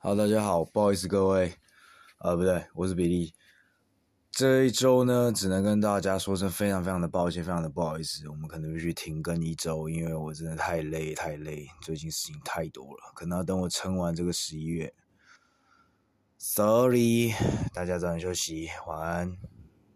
好，大家好，不好意思各位，呃，不对，我是比利。这一周呢，只能跟大家说声非常非常的抱歉，非常的不好意思，我们可能必须停更一周，因为我真的太累太累，最近事情太多了，可能要等我撑完这个十一月。Sorry，大家早点休息，晚安。